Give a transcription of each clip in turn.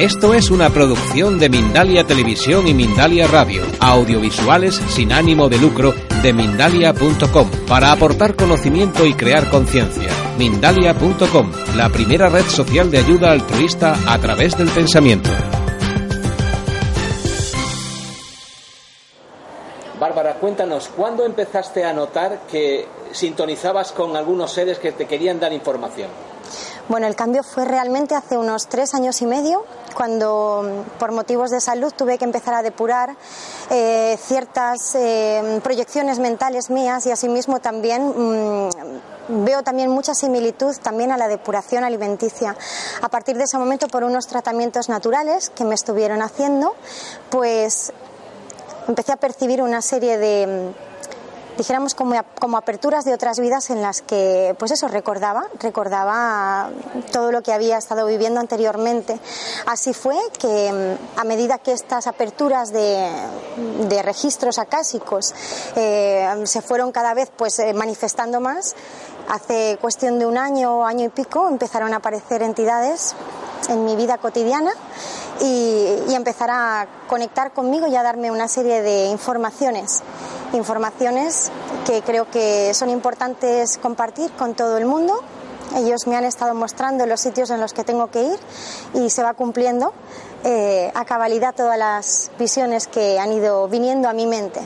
Esto es una producción de Mindalia Televisión y Mindalia Radio, audiovisuales sin ánimo de lucro de mindalia.com, para aportar conocimiento y crear conciencia. Mindalia.com, la primera red social de ayuda altruista a través del pensamiento. Bárbara, cuéntanos, ¿cuándo empezaste a notar que sintonizabas con algunos seres que te querían dar información? Bueno, el cambio fue realmente hace unos tres años y medio, cuando por motivos de salud tuve que empezar a depurar eh, ciertas eh, proyecciones mentales mías y asimismo también mm, veo también mucha similitud también a la depuración alimenticia. A partir de ese momento, por unos tratamientos naturales que me estuvieron haciendo, pues empecé a percibir una serie de dijéramos como, como aperturas de otras vidas en las que, pues eso, recordaba, recordaba todo lo que había estado viviendo anteriormente. Así fue que mm, a medida que estas aperturas de, de registros acásicos eh, se fueron cada vez pues eh, manifestando más, hace cuestión de un año, año y pico, empezaron a aparecer entidades en mi vida cotidiana y, y empezar a conectar conmigo y a darme una serie de informaciones informaciones que creo que son importantes compartir con todo el mundo. Ellos me han estado mostrando los sitios en los que tengo que ir y se va cumpliendo eh, a cabalidad todas las visiones que han ido viniendo a mi mente.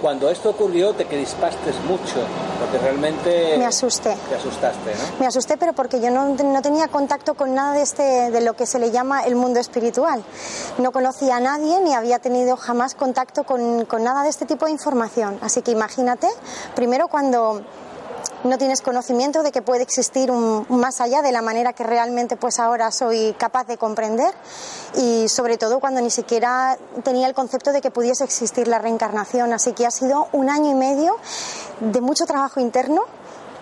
Cuando esto ocurrió te crispaste mucho, porque realmente... Me asusté. Te asustaste, ¿no? Me asusté, pero porque yo no, no, tenía contacto con nada de, este, de lo que se le llama el mundo espiritual. No conocía a nadie ni había tenido jamás contacto con, con nada de este tipo de información. Así que imagínate, primero cuando no tienes conocimiento de que puede existir más allá de la manera que realmente pues ahora soy capaz de comprender y sobre todo cuando ni siquiera tenía el concepto de que pudiese existir la reencarnación. Así que ha sido un año y medio de mucho trabajo interno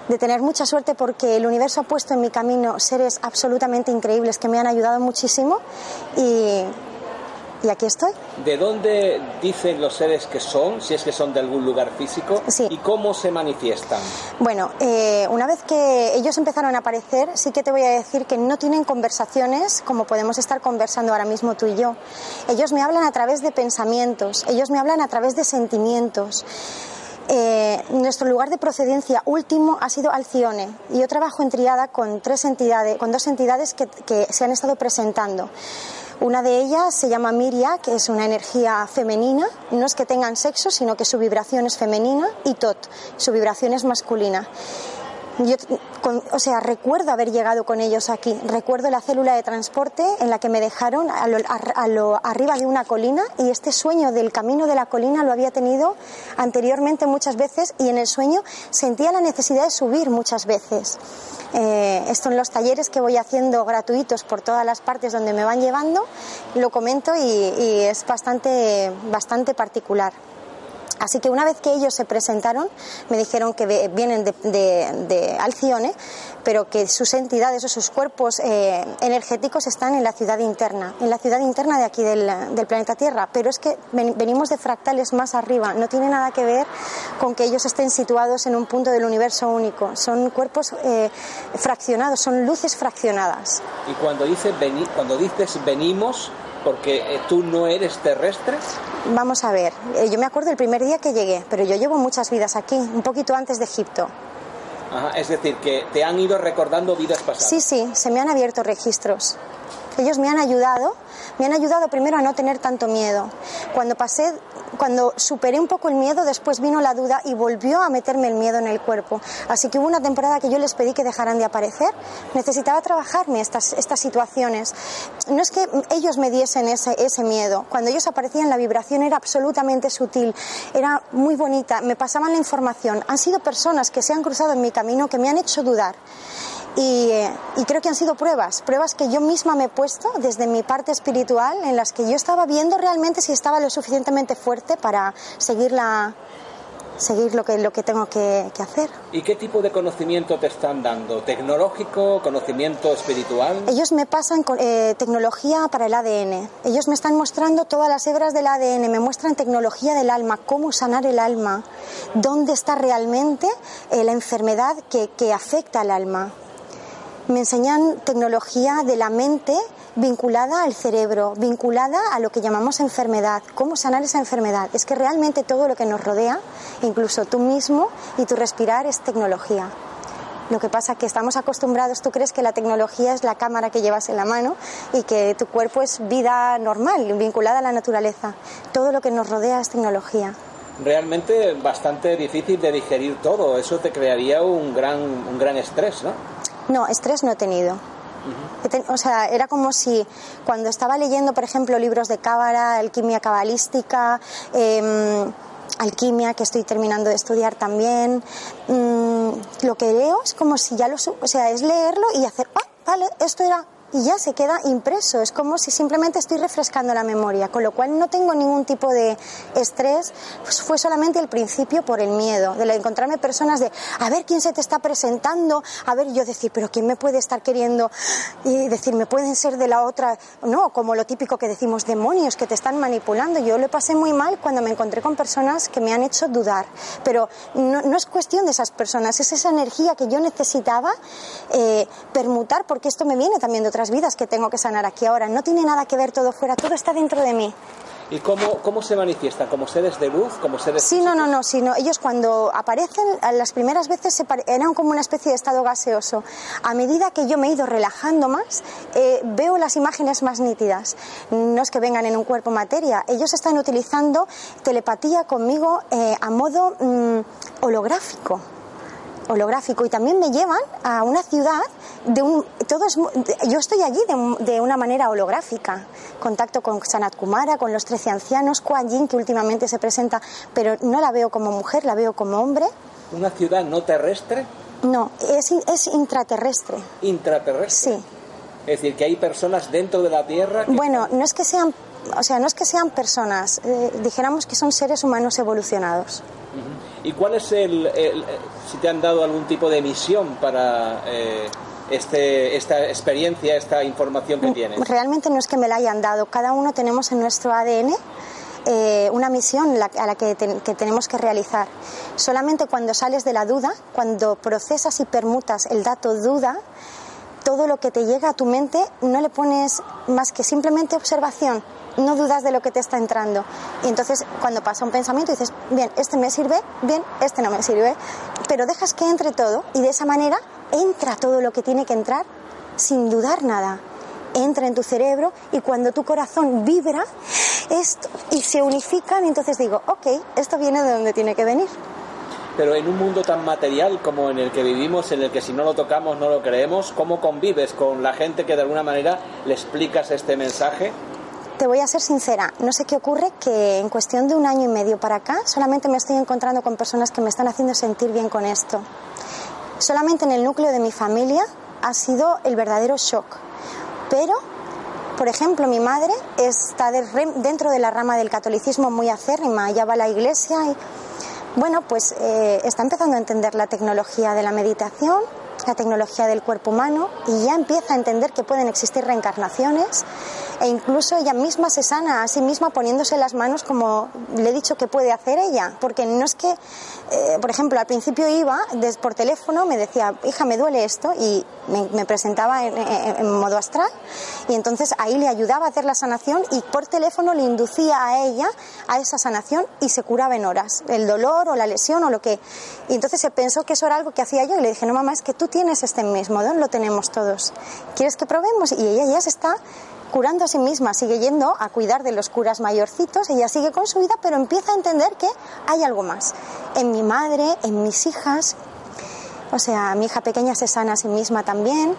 de tener mucha suerte porque el universo ha puesto en mi camino seres absolutamente increíbles que me han ayudado muchísimo y, y aquí estoy. ¿De dónde dicen los seres que son, si es que son de algún lugar físico, sí. y cómo se manifiestan? Bueno, eh, una vez que ellos empezaron a aparecer, sí que te voy a decir que no tienen conversaciones como podemos estar conversando ahora mismo tú y yo. Ellos me hablan a través de pensamientos, ellos me hablan a través de sentimientos. Eh, nuestro lugar de procedencia último ha sido Alcione y yo trabajo en triada con tres entidades, con dos entidades que, que se han estado presentando. Una de ellas se llama Miria, que es una energía femenina, no es que tengan sexo, sino que su vibración es femenina, y Tot, su vibración es masculina. Yo, con, o sea, recuerdo haber llegado con ellos aquí. Recuerdo la célula de transporte en la que me dejaron a lo, a, a lo, arriba de una colina y este sueño del camino de la colina lo había tenido anteriormente muchas veces y en el sueño sentía la necesidad de subir muchas veces. Eh, esto en los talleres que voy haciendo gratuitos por todas las partes donde me van llevando, lo comento y, y es bastante, bastante particular. Así que una vez que ellos se presentaron, me dijeron que vienen de, de, de Alcione, pero que sus entidades o sus cuerpos eh, energéticos están en la ciudad interna, en la ciudad interna de aquí del, planeta Tierra. Pero es que ven, venimos de fractales más arriba, no tiene nada que ver con que ellos estén situados en un punto del universo único. Son cuerpos eh, fraccionados, son luces fraccionadas. Y cuando, dice, veni, cuando dices venimos, porque eh, tú no eres terrestre? Vamos a ver, eh, yo me acuerdo el primer día que llegué, pero yo llevo muchas vidas aquí, un poquito antes de Egipto. Ajá, es decir, que te han ido recordando vidas pasadas. Sí, sí, se me han abierto registros. Ellos me han ayudado, me han ayudado primero a no tener tanto miedo. Cuando pasé, cuando superé un poco el miedo, después vino la duda y volvió a meterme el miedo en el cuerpo. Así que hubo una temporada que yo les pedí que dejaran de aparecer. Necesitaba trabajarme estas, estas situaciones. No es que ellos me diesen ese, ese miedo. Cuando ellos aparecían, la vibración era absolutamente sutil, era muy bonita, me pasaban la información. Han sido personas que se han cruzado en mi camino que me han hecho dudar Y, eh, y, creo que han sido pruebas, pruebas que yo misma me he puesto desde mi parte espiritual, en las que yo estaba viendo realmente si estaba lo suficientemente fuerte para seguir la, seguir lo que, lo que tengo que, hacer. ¿Y qué tipo de conocimiento te están dando? ¿Tecnológico? ¿Conocimiento espiritual? Ellos me pasan eh, tecnología para el ADN. Ellos me están mostrando todas las hebras del ADN, me muestran tecnología del alma, cómo sanar el alma, dónde está realmente eh, la enfermedad que, que afecta al alma. Me enseñan tecnología de la mente vinculada al cerebro, vinculada a lo que llamamos enfermedad. ¿Cómo sanar esa enfermedad? Es que realmente todo lo que nos rodea, incluso tú mismo y tu respirar, es tecnología. Lo que pasa es que estamos acostumbrados, tú crees que la tecnología es la cámara que llevas en la mano y que tu cuerpo es vida normal, vinculada a la naturaleza. Todo lo que nos rodea es tecnología. Realmente bastante difícil de digerir todo, eso te crearía un gran, un gran estrés, ¿no? No, estrés no he tenido. O sea, era como si cuando estaba leyendo, por ejemplo, libros de cábala, alquimia cabalística, em, alquimia, que estoy terminando de estudiar también, mm, lo que leo es como si ya lo... O sea, es leerlo y hacer, ah, vale, esto era y ya se queda impreso. Es como si simplemente estoy refrescando la memoria, con lo cual no tengo ningún tipo de estrés. Pues fue solamente el principio por el miedo, de encontrarme personas de a ver quién se te está presentando, a ver yo decir, pero quién me puede estar queriendo y decir, me pueden ser de la otra, no, como lo típico que decimos, demonios que te están manipulando. Yo lo pasé muy mal cuando me encontré con personas que me han hecho dudar, pero no, es cuestión de esas personas, es esa energía que yo necesitaba eh, permutar porque esto me viene también de otras vidas que tengo que sanar aquí ahora. No tiene nada que ver todo fuera, todo está dentro de mí. ¿Y cómo, cómo se manifiesta? ¿Como seres de luz? ¿Como seres Sí, no, no, no, sino ellos cuando aparecen, las primeras veces eran como una especie de estado gaseoso. A medida que yo me he ido relajando más, eh, veo las imágenes más nítidas. No es que vengan en un cuerpo materia, ellos están utilizando telepatía conmigo eh, a modo mm, holográfico holográfico y también me llevan a una ciudad de un todo yo estoy allí de, una manera holográfica. Contacto con Sanat Kumara con los trece ancianos Kuan Yin que últimamente se presenta pero no la veo como mujer la veo como hombre. Una ciudad no terrestre no es, es intraterrestre. Intraterrestre sí. Es decir que hay personas dentro de la tierra bueno no es que sean o sea no es que sean personas eh, dijéramos que son seres humanos evolucionados ¿Y cuál es el, si te han dado algún tipo de misión para eh, este, esta experiencia, esta información que tienes? Realmente no es que me la hayan dado. Cada uno tenemos en nuestro ADN eh, una misión a la que, que, tenemos que realizar. Solamente cuando sales de la duda, cuando procesas y permutas el dato duda, todo lo que te llega a tu mente no le pones más que simplemente observación no dudas de lo que te está entrando. Y entonces cuando pasa un pensamiento dices, bien, este me sirve, bien, este no me sirve, pero dejas que entre todo y de esa manera entra todo lo que tiene que entrar sin dudar nada. Entra en tu cerebro y cuando tu corazón vibra esto y se unifican, entonces digo, ok, esto viene de donde tiene que venir. Pero en un mundo tan material como en el que vivimos, en el que si no lo tocamos no lo creemos, ¿cómo convives con la gente que de alguna manera le explicas este mensaje? Te voy a ser sincera, no sé qué ocurre que en cuestión de un año y medio para acá solamente me estoy encontrando con personas que me están haciendo sentir bien con esto. Solamente en el núcleo de mi familia ha sido el verdadero shock. Pero, por ejemplo, mi madre está dentro de la rama del catolicismo muy acérrima, ya va a la iglesia y, bueno, pues eh, está empezando a entender la tecnología de la meditación, la tecnología del cuerpo humano y ya empieza a entender que pueden existir reencarnaciones e incluso ella misma se sana a sí misma poniéndose las manos como le he dicho que puede hacer ella, porque no es que, eh, por ejemplo, al principio iba por teléfono, me decía, hija, me duele esto y me, presentaba en, modo astral y entonces ahí le ayudaba a hacer la sanación y por teléfono le inducía a ella a esa sanación y se curaba en horas, el dolor o la lesión o lo que... Y entonces se pensó que eso era algo que hacía yo y le dije, no mamá, es que tú tienes este mismo don, lo tenemos todos. ¿Quieres que probemos? Y ella ya se está curando a sí misma, sigue yendo a cuidar de los curas mayorcitos, ella sigue con su vida, pero empieza a entender que hay algo más. En mi madre, en mis hijas, o sea, mi hija pequeña se sana a sí misma también.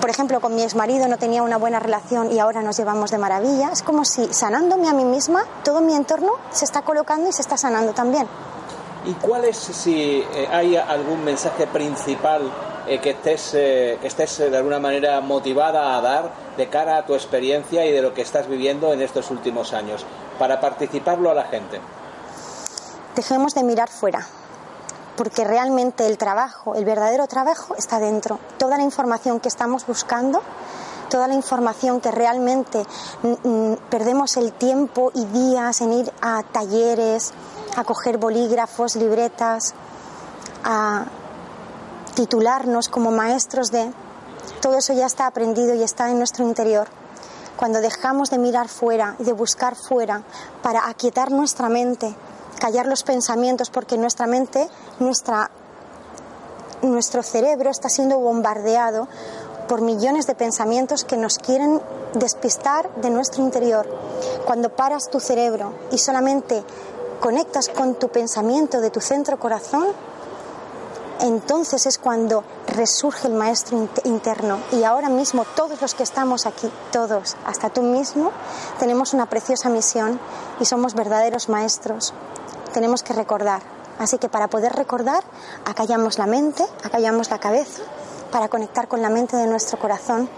Por ejemplo, con mi exmarido no tenía una buena relación y ahora nos llevamos de maravilla. Es como si sanándome a mí misma, todo mi entorno se está colocando y se está sanando también. ¿Y cuál es, si eh, hay algún mensaje principal eh, que estés, que estés de alguna manera motivada a dar de cara a tu experiencia y de lo que estás viviendo en estos últimos años, para participarlo a la gente. Dejemos de mirar fuera, porque realmente el trabajo, el verdadero trabajo está dentro. Toda la información que estamos buscando, toda la información que realmente mm, mm, perdemos el tiempo y días en ir a talleres, a coger bolígrafos, libretas, a titularnos como maestros de... Todo eso ya está aprendido y está en nuestro interior. Cuando dejamos de mirar fuera y de buscar fuera para aquietar nuestra mente, callar los pensamientos, porque nuestra mente, nuestro cerebro está siendo bombardeado por millones de pensamientos que nos quieren despistar de nuestro interior. Cuando paras tu cerebro y solamente conectas con tu pensamiento de tu centro corazón, entonces es cuando resurge el maestro interno. Y ahora mismo todos los que estamos aquí, todos, hasta tú mismo, tenemos una preciosa misión y somos verdaderos maestros tenemos que recordar. Así que para poder recordar, acallamos la mente, acallamos la cabeza, para conectar con la mente de nuestro corazón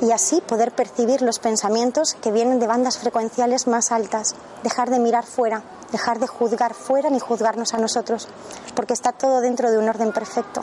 y así poder percibir los pensamientos que vienen de bandas frecuenciales más altas, dejar de mirar fuera, dejar de juzgar fuera ni juzgarnos a nosotros, porque está todo dentro de un orden perfecto.